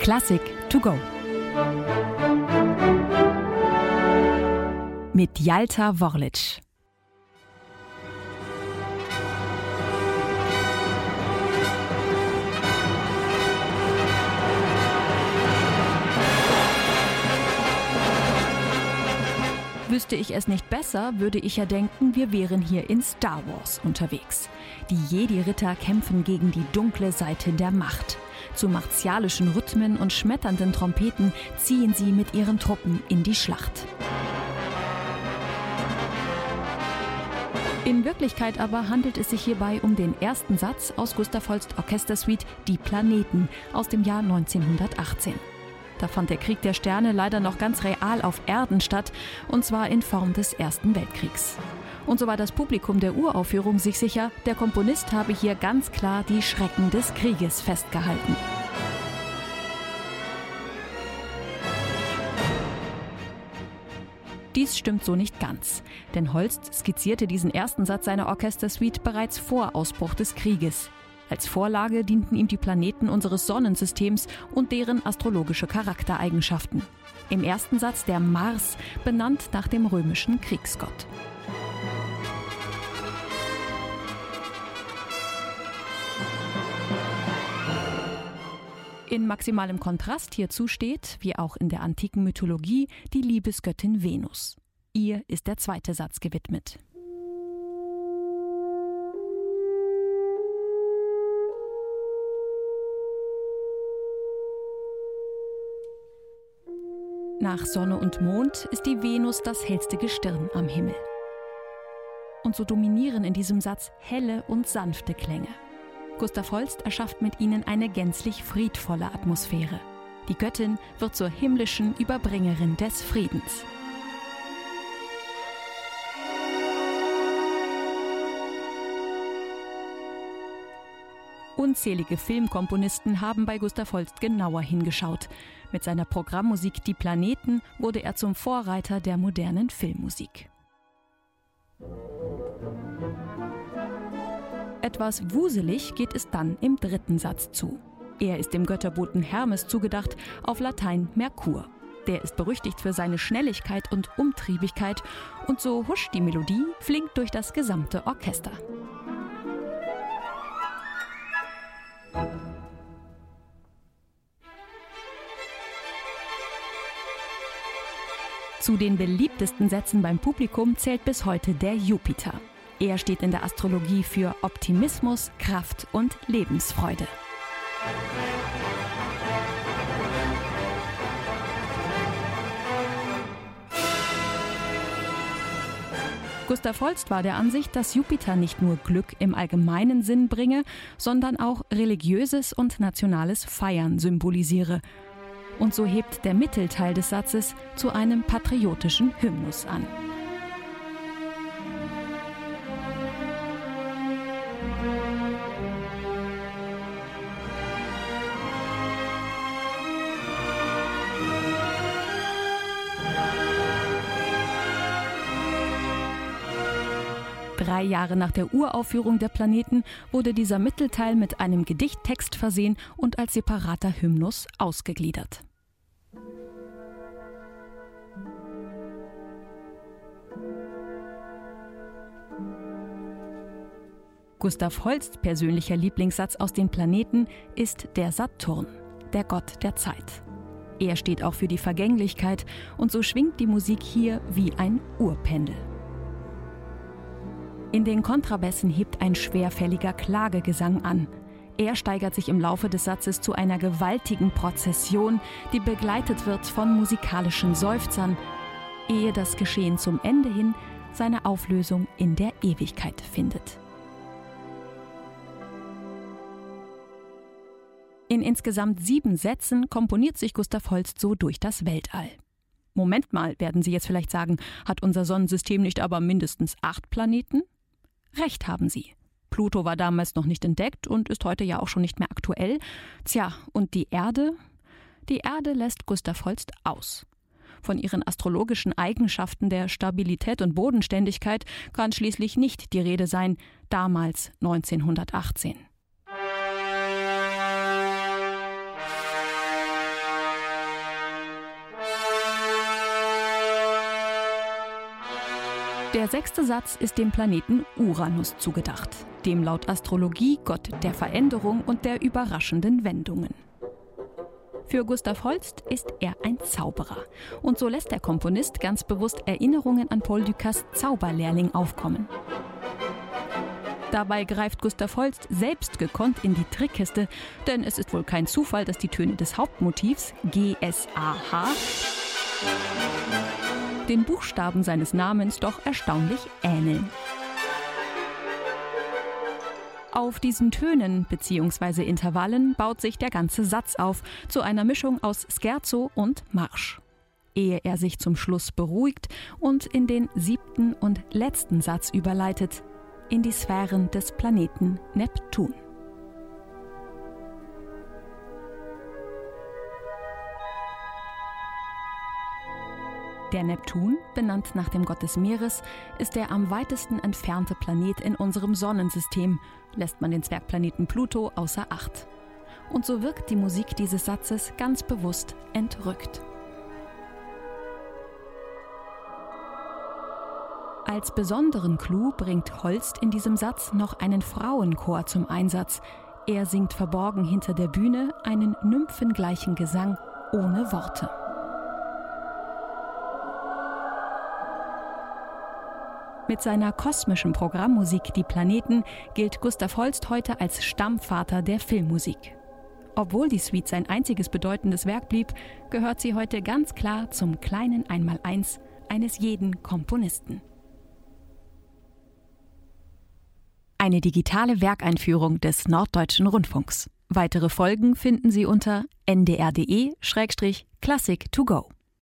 Klassik to go. Mit Jalta Worlic. Wüsste ich es nicht besser, würde ich ja denken, wir wären hier in Star Wars unterwegs. Die Jedi-Ritter kämpfen gegen die dunkle Seite der Macht. Zu martialischen Rhythmen und schmetternden Trompeten ziehen sie mit ihren Truppen in die Schlacht. In Wirklichkeit aber handelt es sich hierbei um den ersten Satz aus Gustav Holst Orchestersuite Die Planeten aus dem Jahr 1918. Da fand der Krieg der Sterne leider noch ganz real auf Erden statt, und zwar in Form des Ersten Weltkriegs. Und so war das Publikum der Uraufführung sich sicher, der Komponist habe hier ganz klar die Schrecken des Krieges festgehalten. Dies stimmt so nicht ganz, denn Holst skizzierte diesen ersten Satz seiner Orchestersuite bereits vor Ausbruch des Krieges. Als Vorlage dienten ihm die Planeten unseres Sonnensystems und deren astrologische Charaktereigenschaften. Im ersten Satz der Mars, benannt nach dem römischen Kriegsgott. In maximalem Kontrast hierzu steht, wie auch in der antiken Mythologie, die Liebesgöttin Venus. Ihr ist der zweite Satz gewidmet. Nach Sonne und Mond ist die Venus das hellste Gestirn am Himmel. Und so dominieren in diesem Satz helle und sanfte Klänge. Gustav Holst erschafft mit ihnen eine gänzlich friedvolle Atmosphäre. Die Göttin wird zur himmlischen Überbringerin des Friedens. Unzählige Filmkomponisten haben bei Gustav Holst genauer hingeschaut. Mit seiner Programmmusik Die Planeten wurde er zum Vorreiter der modernen Filmmusik. Etwas wuselig geht es dann im dritten Satz zu. Er ist dem Götterboten Hermes zugedacht, auf Latein Merkur. Der ist berüchtigt für seine Schnelligkeit und Umtriebigkeit und so huscht die Melodie flink durch das gesamte Orchester. Zu den beliebtesten Sätzen beim Publikum zählt bis heute der Jupiter. Er steht in der Astrologie für Optimismus, Kraft und Lebensfreude. Gustav Holst war der Ansicht, dass Jupiter nicht nur Glück im allgemeinen Sinn bringe, sondern auch religiöses und nationales Feiern symbolisiere und so hebt der Mittelteil des Satzes zu einem patriotischen Hymnus an. Drei Jahre nach der Uraufführung der Planeten wurde dieser Mittelteil mit einem Gedichttext versehen und als separater Hymnus ausgegliedert. Gustav Holst persönlicher Lieblingssatz aus den Planeten ist der Saturn, der Gott der Zeit. Er steht auch für die Vergänglichkeit und so schwingt die Musik hier wie ein Urpendel. In den Kontrabässen hebt ein schwerfälliger Klagegesang an. Er steigert sich im Laufe des Satzes zu einer gewaltigen Prozession, die begleitet wird von musikalischen Seufzern, ehe das Geschehen zum Ende hin seine Auflösung in der Ewigkeit findet. In insgesamt sieben Sätzen komponiert sich Gustav Holst so durch das Weltall. Moment mal, werden Sie jetzt vielleicht sagen, hat unser Sonnensystem nicht aber mindestens acht Planeten? Recht haben Sie. Pluto war damals noch nicht entdeckt und ist heute ja auch schon nicht mehr aktuell. Tja, und die Erde? Die Erde lässt Gustav Holst aus. Von ihren astrologischen Eigenschaften der Stabilität und Bodenständigkeit kann schließlich nicht die Rede sein, damals 1918. Der sechste Satz ist dem Planeten Uranus zugedacht, dem laut Astrologie Gott der Veränderung und der überraschenden Wendungen. Für Gustav Holst ist er ein Zauberer. Und so lässt der Komponist ganz bewusst Erinnerungen an Paul Dukas Zauberlehrling aufkommen. Dabei greift Gustav Holst selbst gekonnt in die Trickkiste, denn es ist wohl kein Zufall, dass die Töne des Hauptmotivs GSAH den Buchstaben seines Namens doch erstaunlich ähneln. Auf diesen Tönen bzw. Intervallen baut sich der ganze Satz auf, zu einer Mischung aus Scherzo und Marsch. Ehe er sich zum Schluss beruhigt und in den siebten und letzten Satz überleitet, in die Sphären des Planeten Neptun. Der Neptun, benannt nach dem Gott des Meeres, ist der am weitesten entfernte Planet in unserem Sonnensystem, lässt man den Zwergplaneten Pluto außer Acht. Und so wirkt die Musik dieses Satzes ganz bewusst entrückt. Als besonderen Clou bringt Holst in diesem Satz noch einen Frauenchor zum Einsatz. Er singt verborgen hinter der Bühne einen nymphengleichen Gesang ohne Worte. Mit seiner kosmischen Programmmusik Die Planeten gilt Gustav Holst heute als Stammvater der Filmmusik. Obwohl die Suite sein einziges bedeutendes Werk blieb, gehört sie heute ganz klar zum kleinen Einmaleins eines jeden Komponisten. Eine digitale Werkeinführung des Norddeutschen Rundfunks. Weitere Folgen finden Sie unter ndr.de-classic to go.